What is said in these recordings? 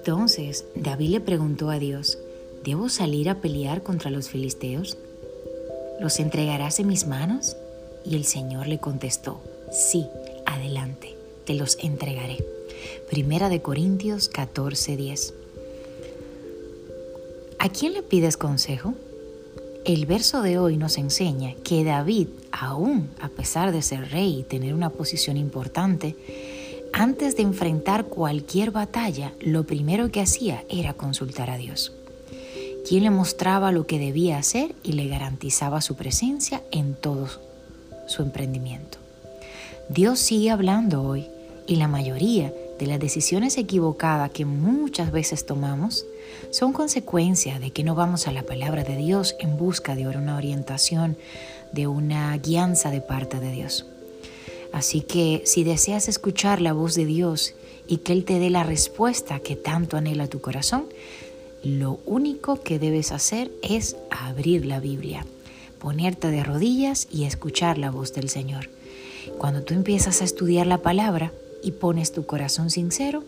Entonces David le preguntó a Dios, ¿debo salir a pelear contra los filisteos? ¿Los entregarás en mis manos? Y el Señor le contestó, sí, adelante, te los entregaré. Primera de Corintios 14:10. ¿A quién le pides consejo? El verso de hoy nos enseña que David, aún a pesar de ser rey y tener una posición importante, antes de enfrentar cualquier batalla, lo primero que hacía era consultar a Dios, quien le mostraba lo que debía hacer y le garantizaba su presencia en todo su emprendimiento. Dios sigue hablando hoy y la mayoría de las decisiones equivocadas que muchas veces tomamos son consecuencia de que no vamos a la palabra de Dios en busca de una orientación, de una guianza de parte de Dios. Así que si deseas escuchar la voz de Dios y que Él te dé la respuesta que tanto anhela tu corazón, lo único que debes hacer es abrir la Biblia, ponerte de rodillas y escuchar la voz del Señor. Cuando tú empiezas a estudiar la palabra y pones tu corazón sincero,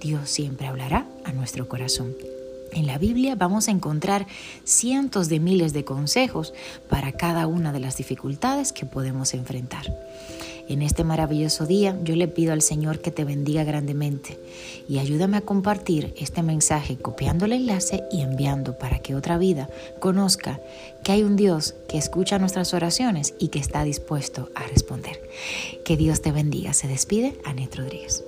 Dios siempre hablará a nuestro corazón. En la Biblia vamos a encontrar cientos de miles de consejos para cada una de las dificultades que podemos enfrentar. En este maravilloso día yo le pido al Señor que te bendiga grandemente y ayúdame a compartir este mensaje copiando el enlace y enviando para que otra vida conozca que hay un Dios que escucha nuestras oraciones y que está dispuesto a responder. Que Dios te bendiga. Se despide Anet Rodríguez.